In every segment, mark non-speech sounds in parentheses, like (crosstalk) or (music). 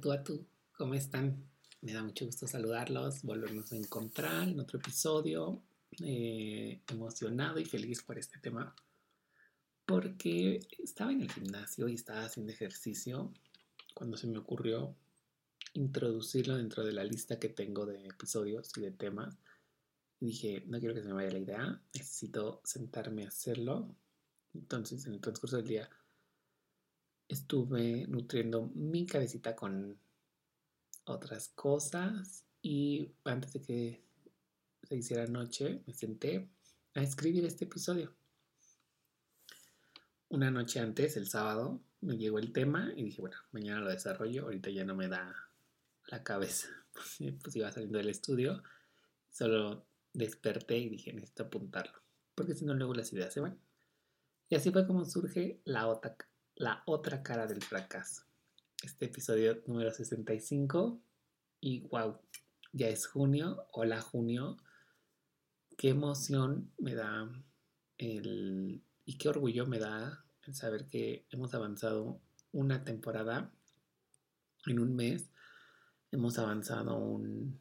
Tú a tú, ¿cómo están? Me da mucho gusto saludarlos, volvernos a encontrar en otro episodio. Eh, emocionado y feliz por este tema porque estaba en el gimnasio y estaba haciendo ejercicio cuando se me ocurrió introducirlo dentro de la lista que tengo de episodios y de temas. Y dije, no quiero que se me vaya la idea, necesito sentarme a hacerlo. Entonces, en el transcurso del día, estuve nutriendo mi cabecita con otras cosas y antes de que se hiciera noche, me senté a escribir este episodio. Una noche antes, el sábado, me llegó el tema y dije, bueno, mañana lo desarrollo, ahorita ya no me da la cabeza. (laughs) Pues iba saliendo del estudio, solo desperté y dije, necesito apuntarlo, porque si no luego las ideas se van. Y así fue como surge la otra, la otra cara del fracaso. Este episodio número 65 y wow, ya es junio, hola junio, qué emoción me da el, y qué orgullo me da el saber que hemos avanzado una temporada en un mes. Hemos avanzado un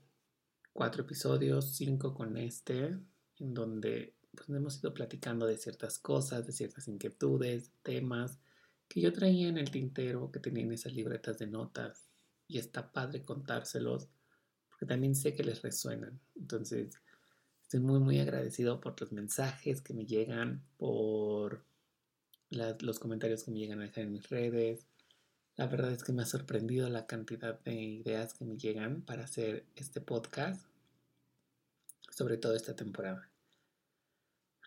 cuatro episodios, cinco con este, en donde pues, hemos ido platicando de ciertas cosas, de ciertas inquietudes, temas que yo traía en el tintero, que tenía en esas libretas de notas. Y está padre contárselos, porque también sé que les resuenan. Entonces, Estoy muy, muy agradecido por los mensajes que me llegan, por los comentarios que me llegan a dejar en mis redes. La verdad es que me ha sorprendido la cantidad de ideas que me llegan para hacer este podcast, sobre todo esta temporada.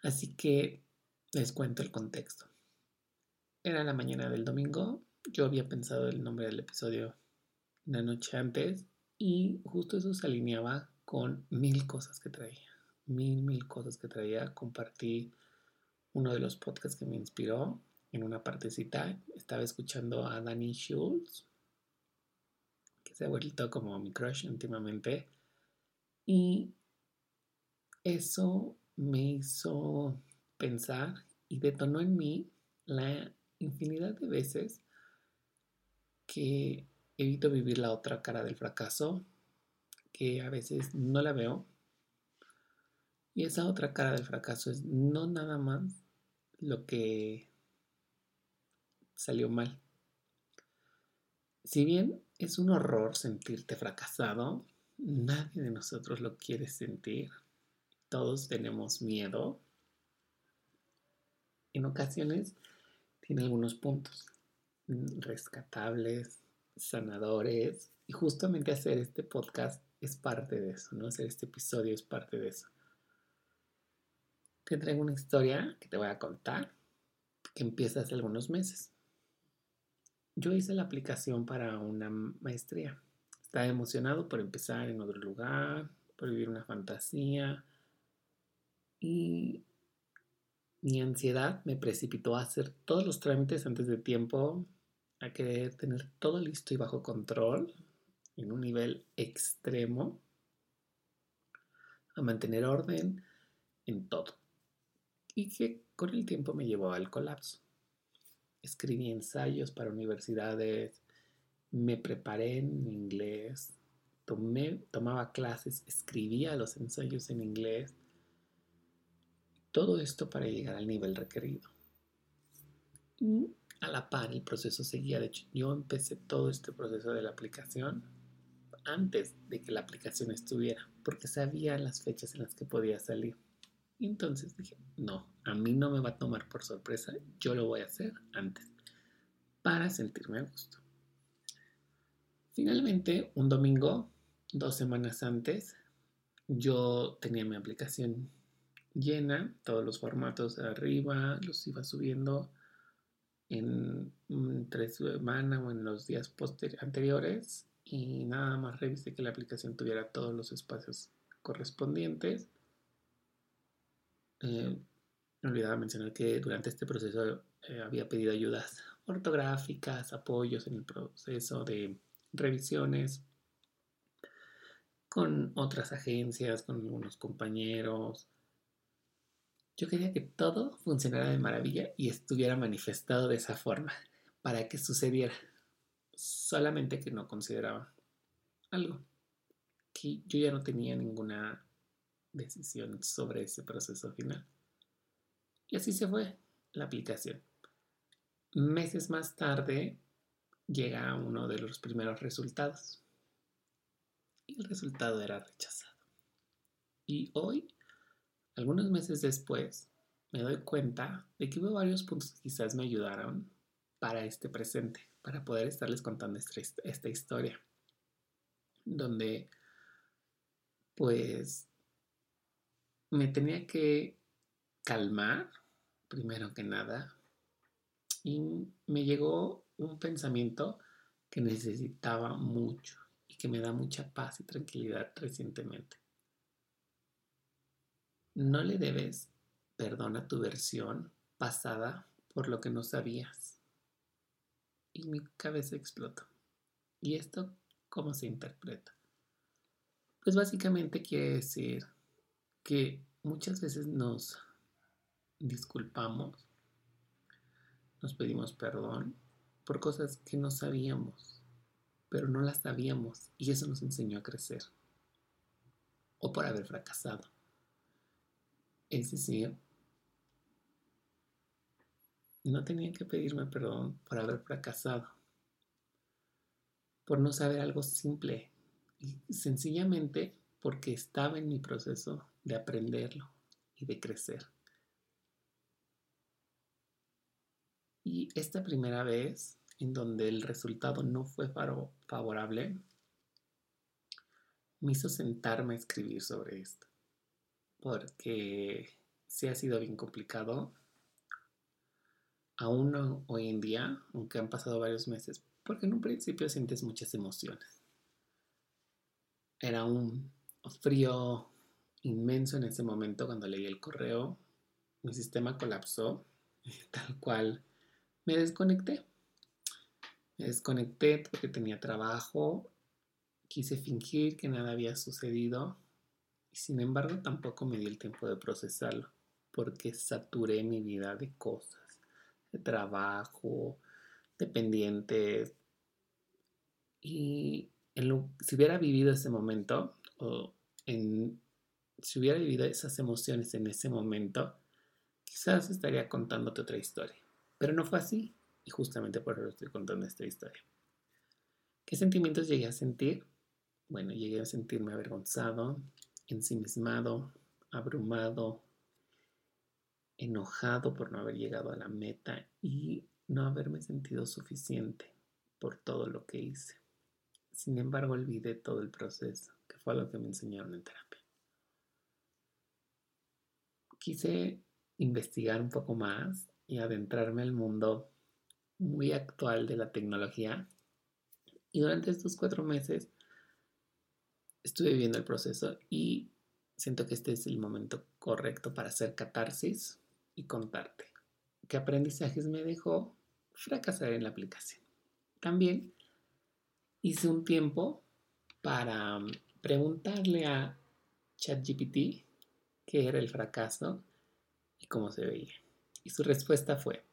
Así que les cuento el contexto. Era la mañana del domingo, yo había pensado el nombre del episodio una noche antes y justo eso se alineaba con mil cosas que traía mil, mil cosas que traía. Compartí uno de los podcasts que me inspiró en una partecita. Estaba escuchando a Danny Schultz, que se ha vuelto como mi crush últimamente. Y eso me hizo pensar y detonó en mí la infinidad de veces que evito vivir la otra cara del fracaso, que a veces no la veo y esa otra cara del fracaso es no nada más lo que salió mal. Si bien es un horror sentirte fracasado, nadie de nosotros lo quiere sentir. Todos tenemos miedo. En ocasiones tiene algunos puntos rescatables, sanadores. Y justamente hacer este podcast es parte de eso, ¿no? Hacer este episodio es parte de eso te traigo una historia que te voy a contar que empieza hace algunos meses. Yo hice la aplicación para una maestría. Estaba emocionado por empezar en otro lugar, por vivir una fantasía. Y mi ansiedad me precipitó a hacer todos los trámites antes de tiempo, a querer tener todo listo y bajo control, en un nivel extremo, a mantener orden en todo y que con el tiempo me llevó al colapso. Escribí ensayos para universidades, me preparé en inglés, tomé, tomaba clases, escribía los ensayos en inglés. Todo esto para llegar al nivel requerido. Y a la par el proceso seguía. De hecho, yo empecé todo este proceso de la aplicación antes de que la aplicación estuviera, porque sabía las fechas en las que podía salir. Entonces dije, no, a mí no me va a tomar por sorpresa, yo lo voy a hacer antes, para sentirme a gusto. Finalmente, un domingo, dos semanas antes, yo tenía mi aplicación llena, todos los formatos de arriba, los iba subiendo en tres semanas o en los días anteriores y nada más revisé que la aplicación tuviera todos los espacios correspondientes eh, me olvidaba mencionar que durante este proceso eh, había pedido ayudas ortográficas, apoyos en el proceso de revisiones con otras agencias, con algunos compañeros. Yo quería que todo funcionara de maravilla y estuviera manifestado de esa forma para que sucediera. solamente que no consideraba algo, que yo ya no tenía ninguna decisión sobre ese proceso final. Y así se fue la aplicación. Meses más tarde llega uno de los primeros resultados. Y el resultado era rechazado. Y hoy, algunos meses después, me doy cuenta de que hubo varios puntos que quizás me ayudaron para este presente, para poder estarles contando esta, esta historia, donde pues me tenía que calmar, primero que nada, y me llegó un pensamiento que necesitaba mucho y que me da mucha paz y tranquilidad recientemente. No le debes perdón a tu versión pasada por lo que no sabías. Y mi cabeza explotó. ¿Y esto cómo se interpreta? Pues básicamente quiere decir que muchas veces nos disculpamos, nos pedimos perdón por cosas que no sabíamos, pero no las sabíamos y eso nos enseñó a crecer. O por haber fracasado. Es decir, no tenía que pedirme perdón por haber fracasado, por no saber algo simple y sencillamente porque estaba en mi proceso de aprenderlo y de crecer. Y esta primera vez en donde el resultado no fue favorable, me hizo sentarme a escribir sobre esto, porque sí ha sido bien complicado aún hoy en día, aunque han pasado varios meses, porque en un principio sientes muchas emociones. Era un frío inmenso en ese momento cuando leí el correo. Mi sistema colapsó, (laughs) tal cual me desconecté. Me desconecté porque tenía trabajo, quise fingir que nada había sucedido sin embargo tampoco me di el tiempo de procesarlo porque saturé mi vida de cosas de trabajo, de pendientes. Y si hubiera vivido ese momento, o si hubiera vivido esas emociones en ese momento, quizás estaría contándote otra historia. Pero no fue así, y justamente por eso estoy contando esta historia. ¿Qué sentimientos llegué a sentir? Bueno, llegué a sentirme avergonzado, ensimismado, abrumado, enojado por no haber llegado a la meta y no haberme sentido suficiente por todo lo que hice. Sin embargo, olvidé todo el proceso, que fue lo que me enseñaron en terapia. Quise investigar un poco más y adentrarme al mundo muy actual de la tecnología. Y durante estos cuatro meses estuve viviendo el proceso y siento que este es el momento correcto para hacer catarsis y contarte qué aprendizajes me dejó fracasar en la aplicación. También hice un tiempo para mm, preguntarle a ChatGPT qué era el fracaso y cómo se veía. Y su respuesta fue,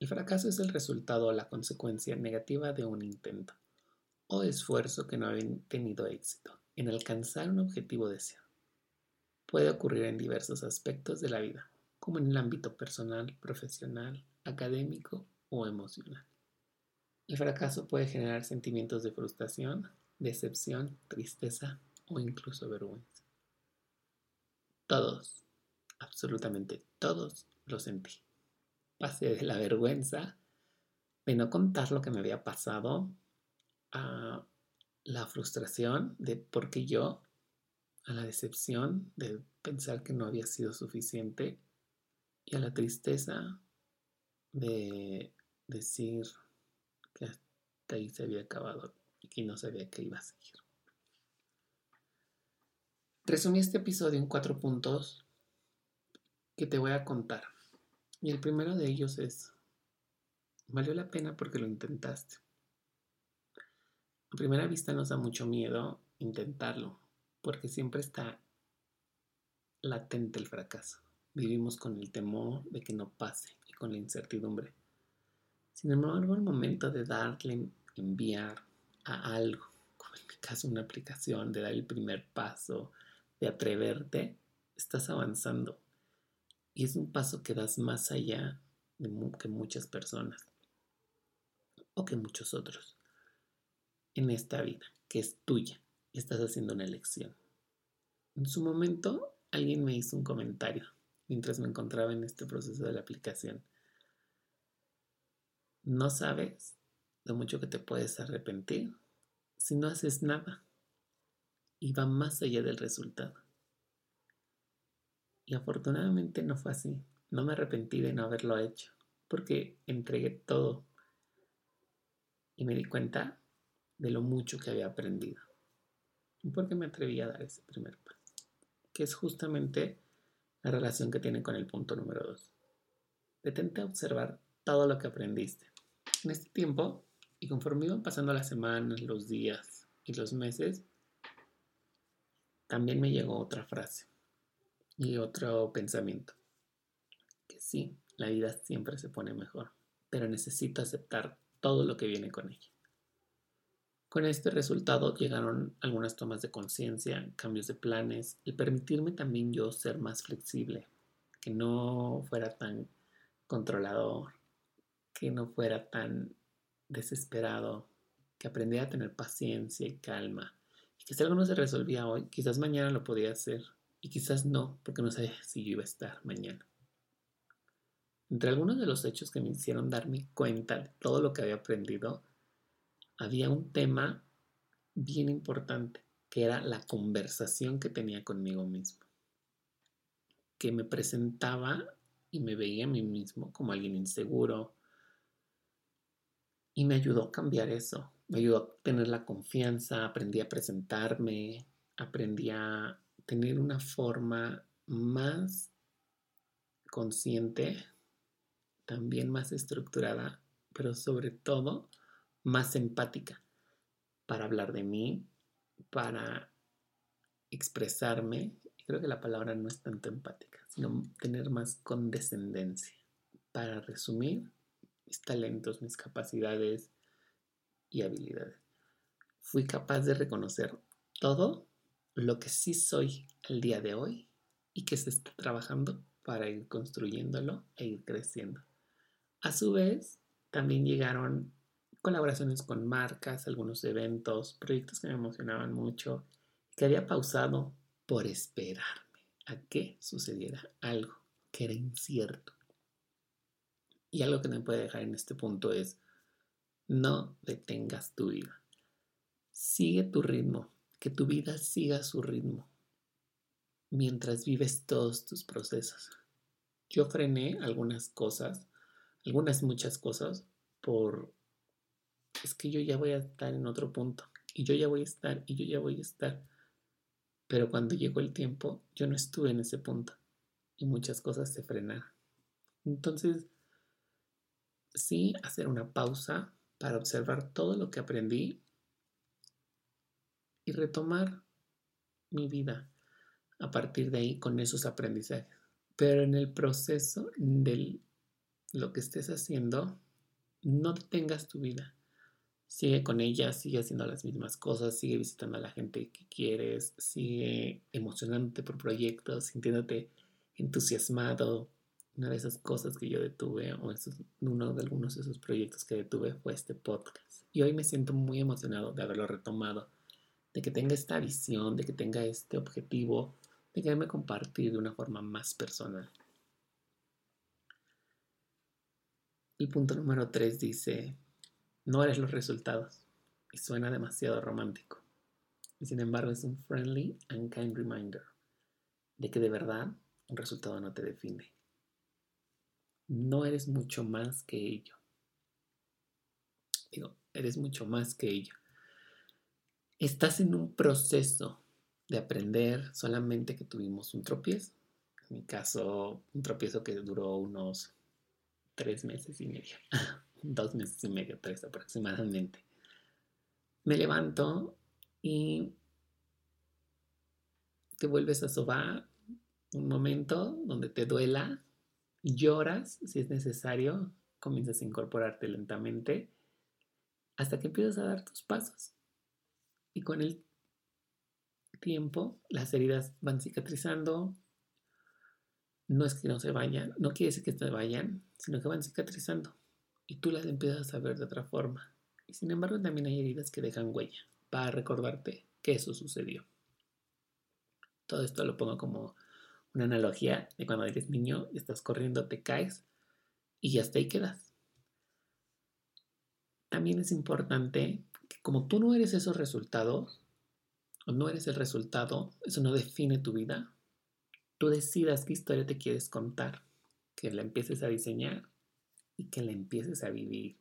el fracaso es el resultado o la consecuencia negativa de un intento o esfuerzo que no ha tenido éxito en alcanzar un objetivo deseado. Puede ocurrir en diversos aspectos de la vida, como en el ámbito personal, profesional, académico o emocional. El fracaso puede generar sentimientos de frustración, decepción, tristeza o incluso vergüenza. Todos, absolutamente todos lo sentí. Pasé de la vergüenza de no contar lo que me había pasado a la frustración de por qué yo, a la decepción de pensar que no había sido suficiente y a la tristeza de decir que hasta ahí se había acabado y que no sabía que iba a seguir. Resumí este episodio en cuatro puntos que te voy a contar. Y el primero de ellos es, valió la pena porque lo intentaste. A primera vista nos da mucho miedo intentarlo, porque siempre está latente el fracaso. Vivimos con el temor de que no pase y con la incertidumbre. Sin embargo, al momento de darle enviar a algo, como en mi caso una aplicación, de dar el primer paso, de atreverte, estás avanzando. Y es un paso que das más allá de que muchas personas o que muchos otros en esta vida, que es tuya estás haciendo una elección. En su momento, alguien me hizo un comentario mientras me encontraba en este proceso de la aplicación. No sabes lo mucho que te puedes arrepentir si no haces nada y va más allá del resultado. Y afortunadamente no fue así. No me arrepentí de no haberlo hecho porque entregué todo y me di cuenta de lo mucho que había aprendido. Y porque me atreví a dar ese primer paso, que es justamente la relación que tiene con el punto número dos. Detente a observar todo lo que aprendiste. En este tiempo, y conforme iban pasando las semanas, los días y los meses, también me llegó otra frase y otro pensamiento. Que sí, la vida siempre se pone mejor, pero necesito aceptar todo lo que viene con ella. Con este resultado llegaron algunas tomas de conciencia, cambios de planes y permitirme también yo ser más flexible, que no fuera tan controlador, que no fuera tan desesperado, que aprendiera a tener paciencia y calma, y que si algo no se resolvía hoy, quizás mañana lo podía hacer y quizás no, porque no sabía si yo iba a estar mañana. Entre algunos de los hechos que me hicieron darme cuenta de todo lo que había aprendido, había un tema bien importante, que era la conversación que tenía conmigo mismo, que me presentaba y me veía a mí mismo como alguien inseguro, y me ayudó a cambiar eso, me ayudó a tener la confianza, aprendí a presentarme, aprendí a tener una forma más consciente, también más estructurada, pero sobre todo más empática para hablar de mí, para expresarme. Creo que la palabra no es tanto empática, sino tener más condescendencia. Para resumir, mis talentos, mis capacidades y habilidades. Fui capaz de reconocer todo lo que sí soy el día de hoy y que se está trabajando para ir construyéndolo e ir creciendo. A su vez, también llegaron colaboraciones con marcas, algunos eventos, proyectos que me emocionaban mucho, que había pausado por esperarme a que sucediera algo que era incierto. Y algo que me puede dejar en este punto es, no detengas tu vida. Sigue tu ritmo, que tu vida siga su ritmo mientras vives todos tus procesos. Yo frené algunas cosas, algunas muchas cosas, por es que yo ya voy a estar en otro punto y yo ya voy a estar y yo ya voy a estar. Pero cuando llegó el tiempo, yo no estuve en ese punto y muchas cosas se frenaron. Entonces, sí, hacer una pausa para observar todo lo que aprendí y retomar mi vida a partir de ahí con esos aprendizajes. Pero en el proceso de lo que estés haciendo, no detengas tu vida sigue con ella, sigue haciendo las mismas cosas, sigue visitando a la gente que quieres, sigue emocionándote por proyectos, sintiéndote entusiasmado. Una de esas cosas que yo detuve, o uno de algunos de esos proyectos que detuve fue este podcast. Y hoy me siento muy emocionado de haberlo retomado, de que tenga esta visión, de que tenga este objetivo, de quererme compartir de una forma más personal. El punto número 3 dice, no eres los resultados. Y suena demasiado romántico. Y sin embargo es un friendly and kind reminder de que de verdad un resultado no te define. No eres mucho más que ello. Digo, eres mucho más que ello. Estás en un proceso de aprender solamente que tuvimos un tropiezo. En mi caso, un tropiezo que duró unos tres meses y medio. (laughs) dos meses y medio, tres aproximadamente. Me levanto y te vuelves a sobar un momento donde te duela, lloras si es necesario, comienzas a incorporarte lentamente hasta que empiezas a dar tus pasos. Y con el tiempo, las heridas van cicatrizando. No es que no se vayan, no quiere decir que se vayan, sino que van cicatrizando. Y tú las empiezas a ver de otra forma. Y sin embargo, también hay heridas que dejan huella para recordarte que eso sucedió. Todo esto lo pongo como una analogía de cuando eres niño estás corriendo, te caes y hasta ahí quedas. También es importante que como tú no eres esos resultados, o no eres el resultado, eso no define tu vida, tú decidas qué historia te quieres contar, que la empieces a diseñar y que la empieces a vivir.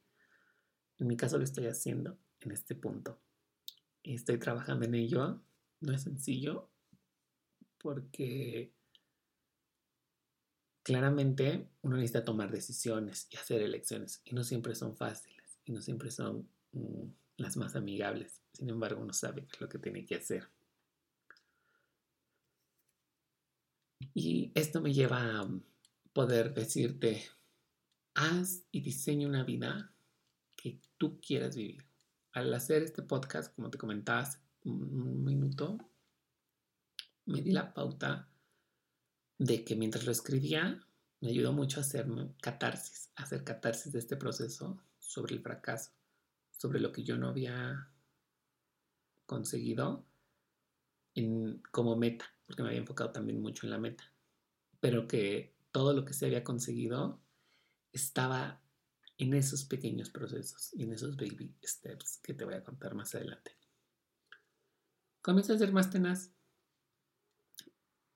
En mi caso lo estoy haciendo en este punto. Estoy trabajando en ello. No es sencillo porque claramente uno necesita tomar decisiones y hacer elecciones y no siempre son fáciles y no siempre son mm, las más amigables. Sin embargo, uno sabe lo que tiene que hacer. Y esto me lleva a poder decirte, haz y diseña una vida que tú quieras vivir. Al hacer este podcast, como te comentaba un minuto, me di la pauta de que mientras lo escribía, me ayudó mucho a hacer catarsis, hacer catarsis de este proceso sobre el fracaso, sobre lo que yo no había conseguido como meta, porque me había enfocado también mucho en la meta, pero que todo lo que se había conseguido estaba en esos pequeños procesos y en esos baby steps que te voy a contar más adelante. Comienza a ser más tenaz.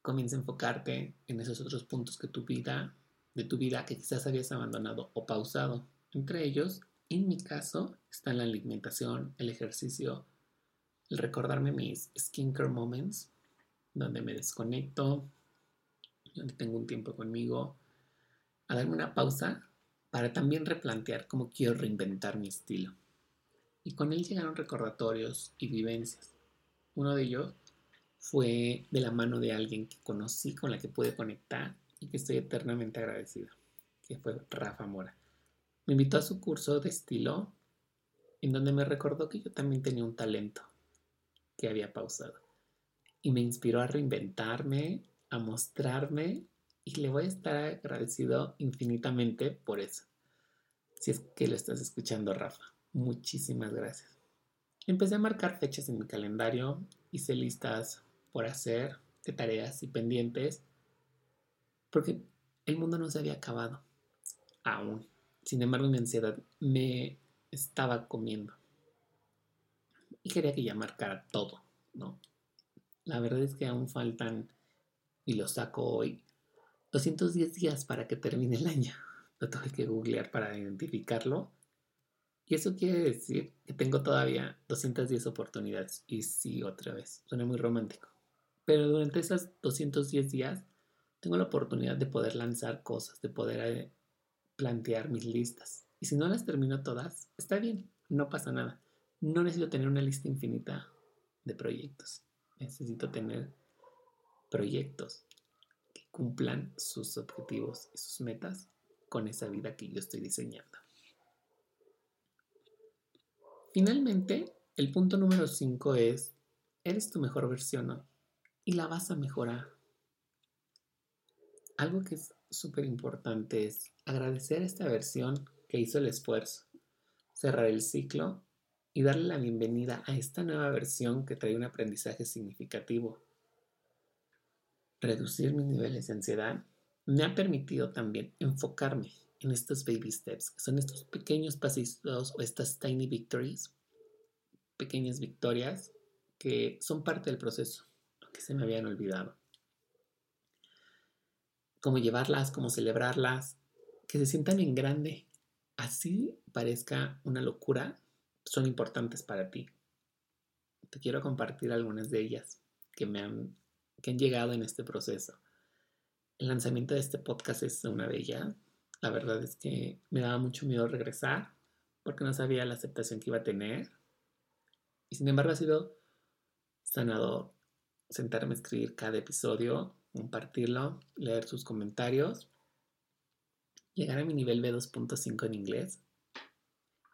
Comienza a enfocarte en esos otros puntos que tu vida, de tu vida que quizás habías abandonado o pausado. Entre ellos, en mi caso, está la alimentación, el ejercicio, el recordarme mis skincare moments, donde me desconecto, donde tengo un tiempo conmigo, a darme una pausa para también replantear cómo quiero reinventar mi estilo. Y con él llegaron recordatorios y vivencias. Uno de ellos fue de la mano de alguien que conocí, con la que pude conectar y que estoy eternamente agradecido, que fue Rafa Mora. Me invitó a su curso de estilo, en donde me recordó que yo también tenía un talento que había pausado. Y me inspiró a reinventarme, a mostrarme y le voy a estar agradecido infinitamente por eso. Si es que lo estás escuchando, Rafa. Muchísimas gracias. Empecé a marcar fechas en mi calendario, hice listas por hacer, de tareas y pendientes, porque el mundo no se había acabado aún. Sin embargo, mi ansiedad me estaba comiendo. Y quería que ya marcara todo, ¿no? La verdad es que aún faltan, y lo saco hoy, 210 días para que termine el año. Lo tuve que googlear para identificarlo. Y eso quiere decir que tengo todavía 210 oportunidades. Y sí, otra vez, suena muy romántico. Pero durante esos 210 días tengo la oportunidad de poder lanzar cosas, de poder eh, plantear mis listas. Y si no las termino todas, está bien, no pasa nada. No necesito tener una lista infinita de proyectos. Necesito tener proyectos cumplan sus objetivos y sus metas con esa vida que yo estoy diseñando. Finalmente, el punto número 5 es, eres tu mejor versión y la vas a mejorar. Algo que es súper importante es agradecer a esta versión que hizo el esfuerzo, cerrar el ciclo y darle la bienvenida a esta nueva versión que trae un aprendizaje significativo reducir mis niveles de ansiedad me ha permitido también enfocarme en estos baby steps, que son estos pequeños pasitos o estas tiny victories, pequeñas victorias que son parte del proceso, que se me habían olvidado. Cómo llevarlas, cómo celebrarlas, que se sientan en grande, así parezca una locura, son importantes para ti. Te quiero compartir algunas de ellas que me han que han llegado en este proceso. El lanzamiento de este podcast es una de ellas. La verdad es que me daba mucho miedo regresar porque no sabía la aceptación que iba a tener. Y sin embargo ha sido sanador sentarme a escribir cada episodio, compartirlo, leer sus comentarios, llegar a mi nivel B2.5 en inglés.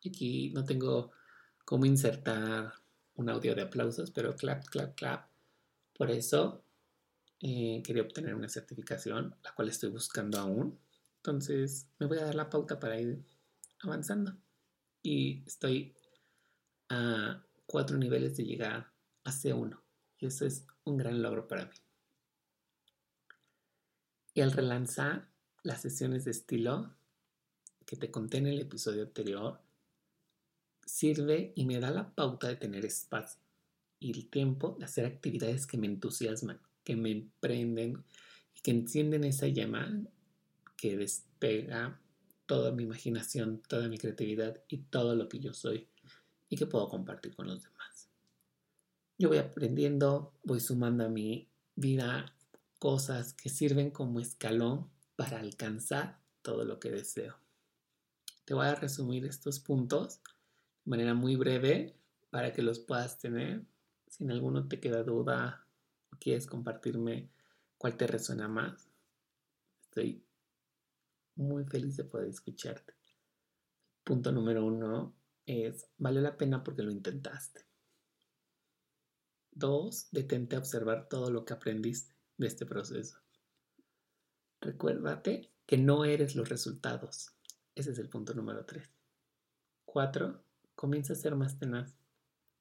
Y aquí no tengo cómo insertar un audio de aplausos, pero clap, clap, clap. Por eso eh, quería obtener una certificación, la cual estoy buscando aún. Entonces me voy a dar la pauta para ir avanzando. Y estoy a cuatro niveles de llegar a C1. Y eso es un gran logro para mí. Y al relanzar las sesiones de estilo que te conté en el episodio anterior, sirve y me da la pauta de tener espacio y el tiempo de hacer actividades que me entusiasman, que me emprenden y que encienden esa llama que despega toda mi imaginación, toda mi creatividad y todo lo que yo soy y que puedo compartir con los demás. Yo voy aprendiendo, voy sumando a mi vida cosas que sirven como escalón para alcanzar todo lo que deseo. Te voy a resumir estos puntos de manera muy breve para que los puedas tener. Si en alguno te queda duda quieres compartirme cuál te resuena más, estoy muy feliz de poder escucharte. Punto número uno es, vale la pena porque lo intentaste. Dos, detente a observar todo lo que aprendiste de este proceso. Recuérdate que no eres los resultados. Ese es el punto número tres. Cuatro, comienza a ser más tenaz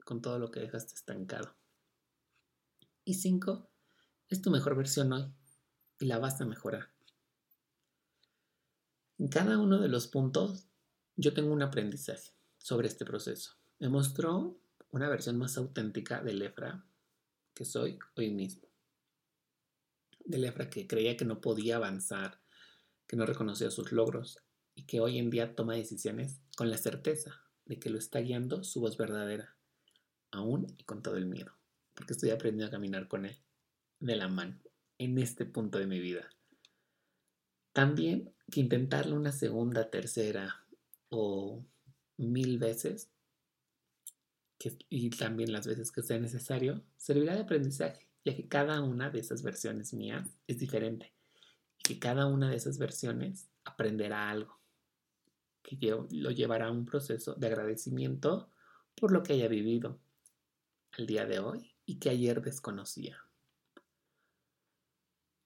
con todo lo que dejaste estancado. Y cinco, es tu mejor versión hoy y la vas a mejorar. En cada uno de los puntos yo tengo un aprendizaje sobre este proceso. Me mostró una versión más auténtica del Efra que soy hoy mismo. Del Efra que creía que no podía avanzar, que no reconocía sus logros y que hoy en día toma decisiones con la certeza de que lo está guiando su voz verdadera, aún y con todo el miedo, porque estoy aprendiendo a caminar con él, de la mano, en este punto de mi vida. También que intentarlo una segunda, tercera o mil veces, y también las veces que sea necesario, servirá de aprendizaje, ya que cada una de esas versiones mías es diferente y que cada una de esas versiones aprenderá algo, que lo llevará a un proceso de agradecimiento por lo que haya vivido el día de hoy y que ayer desconocía.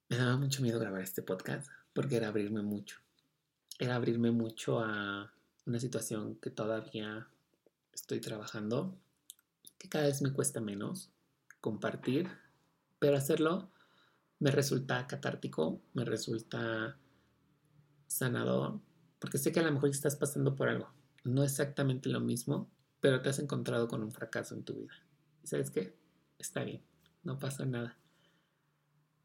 Me daba mucho miedo grabar este podcast porque era abrirme mucho. Era abrirme mucho a una situación que todavía estoy trabajando, que cada vez me cuesta menos compartir, pero hacerlo me resulta catártico, me resulta sanador, porque sé que a lo mejor estás pasando por algo. No exactamente lo mismo, pero te has encontrado con un fracaso en tu vida. ¿Y sabes qué? Está bien, no pasa nada.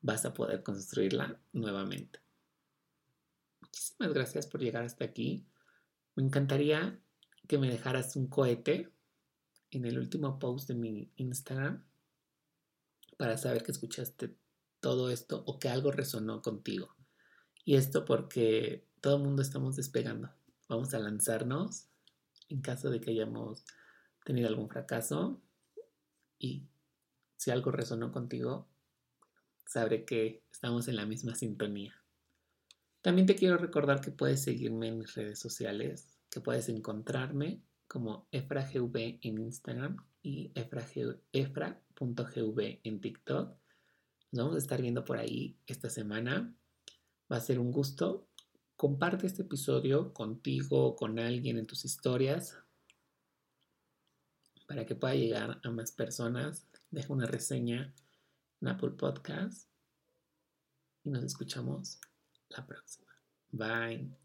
Vas a poder construirla nuevamente. Muchísimas gracias por llegar hasta aquí. Me encantaría que me dejaras un cohete en el último post de mi Instagram para saber que escuchaste todo esto o que algo resonó contigo. Y esto porque todo el mundo estamos despegando. Vamos a lanzarnos en caso de que hayamos tenido algún fracaso y si algo resonó contigo, sabré que estamos en la misma sintonía. También te quiero recordar que puedes seguirme en mis redes sociales, que puedes encontrarme como efragv en Instagram y efra.gv en TikTok. Nos vamos a estar viendo por ahí esta semana. Va a ser un gusto. Comparte este episodio contigo, con alguien en tus historias, para que pueda llegar a más personas. Deja una reseña en Apple Podcast y nos escuchamos la próxima. Bye.